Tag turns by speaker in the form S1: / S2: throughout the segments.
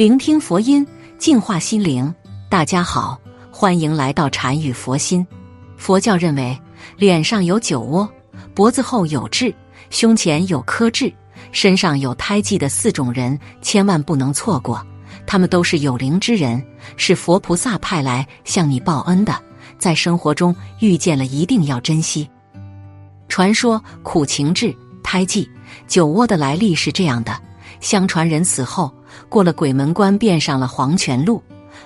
S1: 聆听佛音，净化心灵。大家好，欢迎来到禅语佛心。佛教认为，脸上有酒窝，脖子后有痣，胸前有颗痣，身上有胎记的四种人，千万不能错过。他们都是有灵之人，是佛菩萨派来向你报恩的。在生活中遇见了，一定要珍惜。传说苦情痣、胎记、酒窝的来历是这样的：相传人死后，过了鬼门关，便上了黄泉路，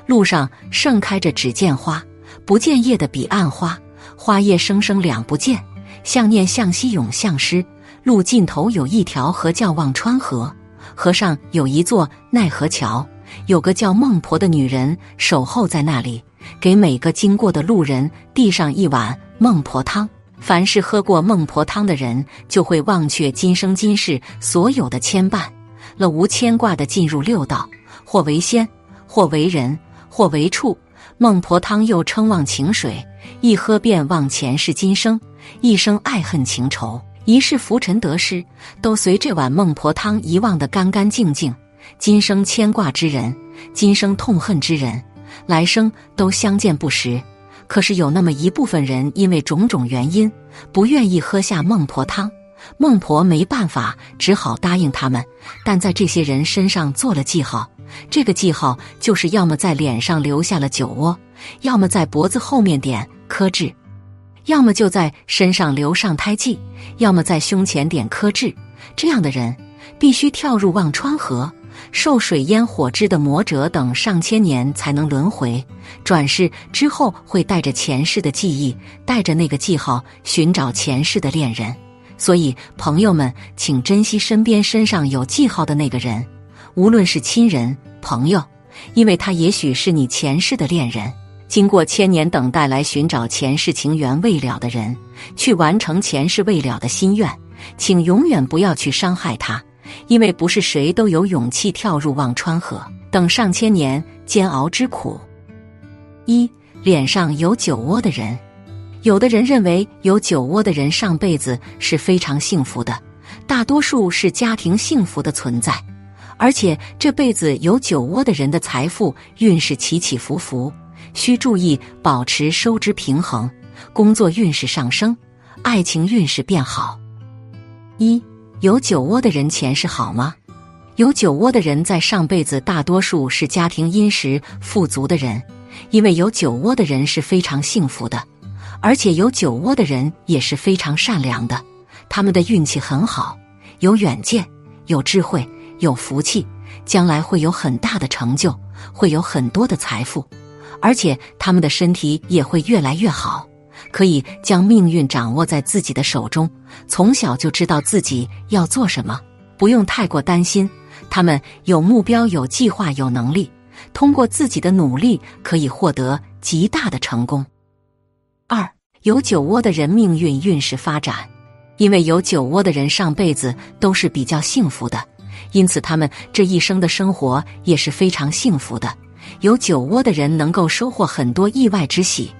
S1: 路上盛开着只见花不见叶的彼岸花，花叶生生两不见，向念向西涌向失。路尽头有一条河，叫忘川河，河上有一座奈何桥。有个叫孟婆的女人守候在那里，给每个经过的路人递上一碗孟婆汤。凡是喝过孟婆汤的人，就会忘却今生今世所有的牵绊，了无牵挂的进入六道，或为仙，或为人，或为畜。孟婆汤又称忘情水，一喝便忘前世今生，一生爱恨情仇，一世浮沉得失，都随这碗孟婆汤遗忘得干干净净。今生牵挂之人，今生痛恨之人，来生都相见不识。可是有那么一部分人，因为种种原因，不愿意喝下孟婆汤。孟婆没办法，只好答应他们。但在这些人身上做了记号，这个记号就是要么在脸上留下了酒窝，要么在脖子后面点颗痣，要么就在身上留上胎记，要么在胸前点颗痣。这样的人必须跳入忘川河。受水淹火之的魔者等上千年才能轮回转世，之后会带着前世的记忆，带着那个记号寻找前世的恋人。所以，朋友们，请珍惜身边身上有记号的那个人，无论是亲人、朋友，因为他也许是你前世的恋人。经过千年等待来寻找前世情缘未了的人，去完成前世未了的心愿，请永远不要去伤害他。因为不是谁都有勇气跳入忘川河，等上千年煎熬之苦。一脸上有酒窝的人，有的人认为有酒窝的人上辈子是非常幸福的，大多数是家庭幸福的存在，而且这辈子有酒窝的人的财富运势起起伏伏，需注意保持收支平衡。工作运势上升，爱情运势变好。一。有酒窝的人前世好吗？有酒窝的人在上辈子大多数是家庭殷实富足的人，因为有酒窝的人是非常幸福的，而且有酒窝的人也是非常善良的，他们的运气很好，有远见，有智慧，有福气，将来会有很大的成就，会有很多的财富，而且他们的身体也会越来越好。可以将命运掌握在自己的手中，从小就知道自己要做什么，不用太过担心。他们有目标、有计划、有能力，通过自己的努力可以获得极大的成功。二有酒窝的人命运运势发展，因为有酒窝的人上辈子都是比较幸福的，因此他们这一生的生活也是非常幸福的。有酒窝的人能够收获很多意外之喜。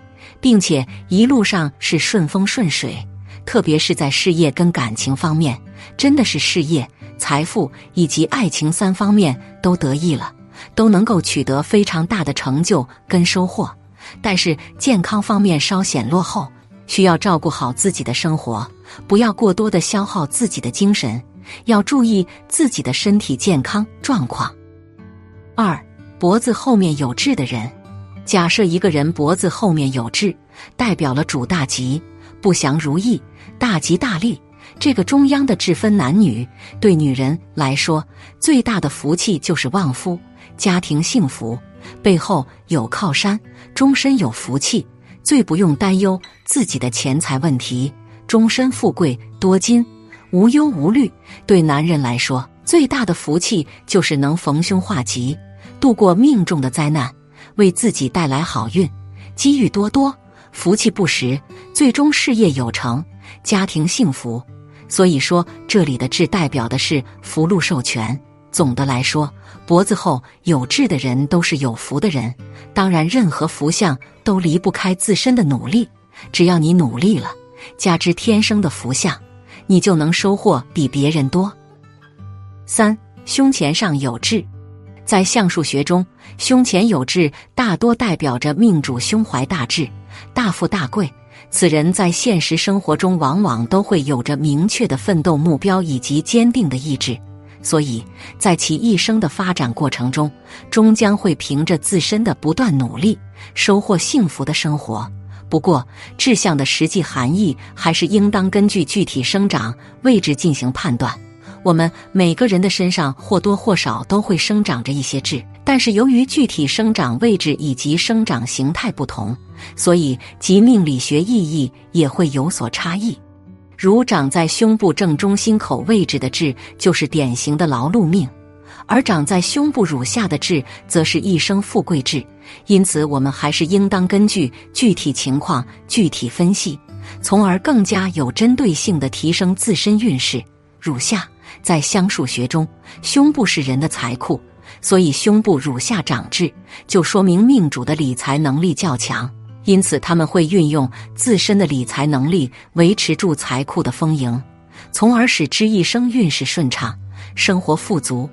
S1: 并且一路上是顺风顺水，特别是在事业跟感情方面，真的是事业、财富以及爱情三方面都得意了，都能够取得非常大的成就跟收获。但是健康方面稍显落后，需要照顾好自己的生活，不要过多的消耗自己的精神，要注意自己的身体健康状况。二，脖子后面有痣的人。假设一个人脖子后面有痣，代表了主大吉、不祥如意、大吉大利。这个中央的痣分男女，对女人来说，最大的福气就是旺夫、家庭幸福，背后有靠山，终身有福气，最不用担忧自己的钱财问题，终身富贵多金，无忧无虑。对男人来说，最大的福气就是能逢凶化吉，度过命中的灾难。为自己带来好运，机遇多多，福气不时，最终事业有成，家庭幸福。所以说，这里的痣代表的是福禄寿全。总的来说，脖子后有痣的人都是有福的人。当然，任何福相都离不开自身的努力。只要你努力了，加之天生的福相，你就能收获比别人多。三，胸前上有痣。在相术学中，胸前有痣大多代表着命主胸怀大志、大富大贵。此人在现实生活中往往都会有着明确的奋斗目标以及坚定的意志，所以在其一生的发展过程中，终将会凭着自身的不断努力，收获幸福的生活。不过，志向的实际含义还是应当根据具体生长位置进行判断。我们每个人的身上或多或少都会生长着一些痣，但是由于具体生长位置以及生长形态不同。所以，其命理学意义也会有所差异。如长在胸部正中心口位置的痣，就是典型的劳碌命；而长在胸部乳下的痣，则是一生富贵痣。因此，我们还是应当根据具体情况具体分析，从而更加有针对性的提升自身运势。乳下在相术学中，胸部是人的财库，所以胸部乳下长痣，就说明命主的理财能力较强。因此，他们会运用自身的理财能力维持住财库的丰盈，从而使之一生运势顺畅，生活富足。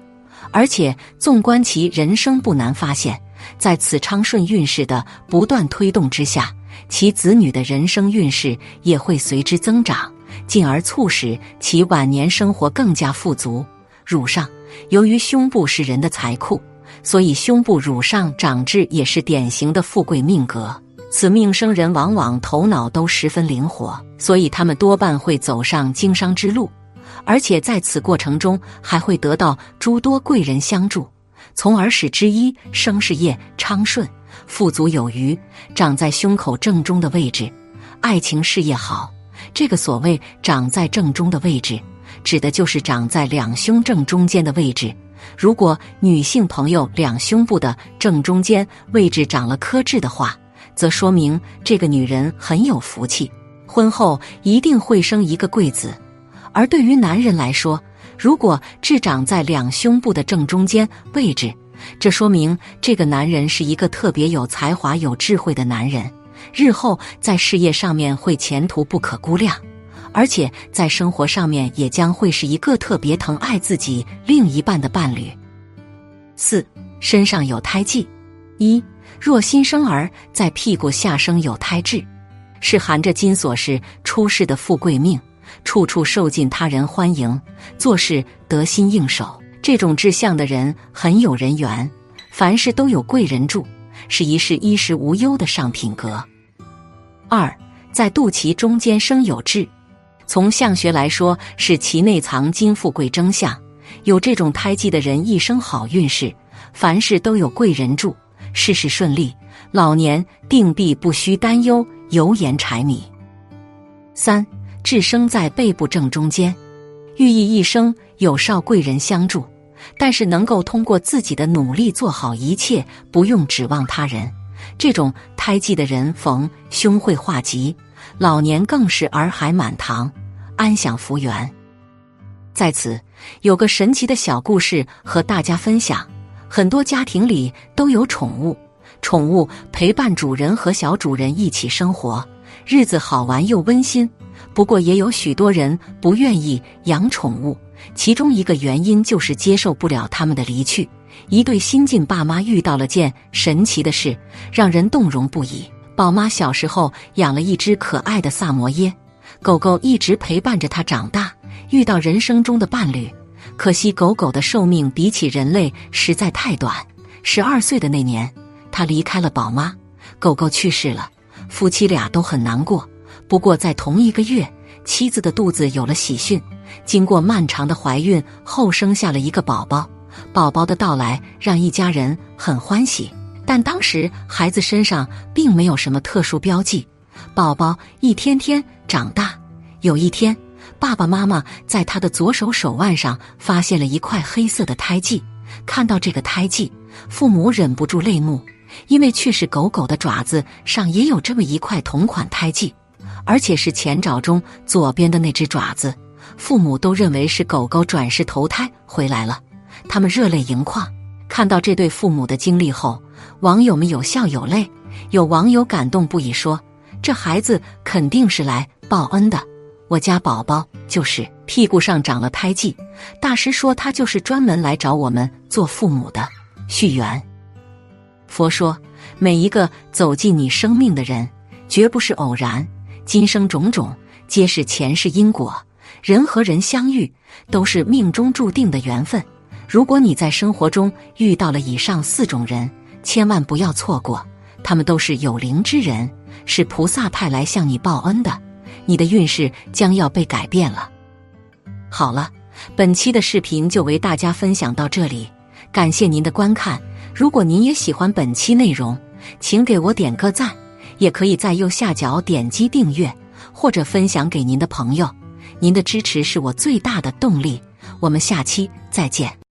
S1: 而且，纵观其人生，不难发现，在此昌顺运势的不断推动之下，其子女的人生运势也会随之增长，进而促使其晚年生活更加富足。乳上，由于胸部是人的财库，所以胸部乳上长痣也是典型的富贵命格。此命生人往往头脑都十分灵活，所以他们多半会走上经商之路，而且在此过程中还会得到诸多贵人相助，从而使之一生事业昌顺、富足有余。长在胸口正中的位置，爱情事业好。这个所谓长在正中的位置，指的就是长在两胸正中间的位置。如果女性朋友两胸部的正中间位置长了颗痣的话，则说明这个女人很有福气，婚后一定会生一个贵子。而对于男人来说，如果痣长在两胸部的正中间位置，这说明这个男人是一个特别有才华、有智慧的男人，日后在事业上面会前途不可估量，而且在生活上面也将会是一个特别疼爱自己另一半的伴侣。四，身上有胎记，一。若新生儿在屁股下生有胎痣，是含着金锁匙出世的富贵命，处处受尽他人欢迎，做事得心应手。这种志向的人很有人缘，凡事都有贵人助，是一世衣食无忧的上品格。二，在肚脐中间生有痣，从相学来说，是其内藏金富贵征象。有这种胎记的人，一生好运势，凡事都有贵人助。事事顺利，老年定必不需担忧油盐柴米。三，智生在背部正中间，寓意一生有少贵人相助，但是能够通过自己的努力做好一切，不用指望他人。这种胎记的人，逢凶会化吉，老年更是儿孩满堂，安享福缘。在此有个神奇的小故事和大家分享。很多家庭里都有宠物，宠物陪伴主人和小主人一起生活，日子好玩又温馨。不过，也有许多人不愿意养宠物，其中一个原因就是接受不了他们的离去。一对新晋爸妈遇到了件神奇的事，让人动容不已。宝妈小时候养了一只可爱的萨摩耶狗狗，一直陪伴着她长大。遇到人生中的伴侣。可惜狗狗的寿命比起人类实在太短。十二岁的那年，他离开了宝妈，狗狗去世了，夫妻俩都很难过。不过在同一个月，妻子的肚子有了喜讯，经过漫长的怀孕后生下了一个宝宝。宝宝的到来让一家人很欢喜，但当时孩子身上并没有什么特殊标记。宝宝一天天长大，有一天。爸爸妈妈在他的左手手腕上发现了一块黑色的胎记，看到这个胎记，父母忍不住泪目，因为却是狗狗的爪子上也有这么一块同款胎记，而且是前爪中左边的那只爪子。父母都认为是狗狗转世投胎回来了，他们热泪盈眶。看到这对父母的经历后，网友们有笑有泪，有网友感动不已，说：“这孩子肯定是来报恩的。”我家宝宝就是屁股上长了胎记，大师说他就是专门来找我们做父母的。续缘。佛说，每一个走进你生命的人，绝不是偶然，今生种种皆是前世因果。人和人相遇，都是命中注定的缘分。如果你在生活中遇到了以上四种人，千万不要错过，他们都是有灵之人，是菩萨派来向你报恩的，你的运势将要被改变了。好了，本期的视频就为大家分享到这里，感谢您的观看。如果您也喜欢本期内容，请给我点个赞，也可以在右下角点击订阅或者分享给您的朋友。您的支持是我最大的动力。我们下期再见。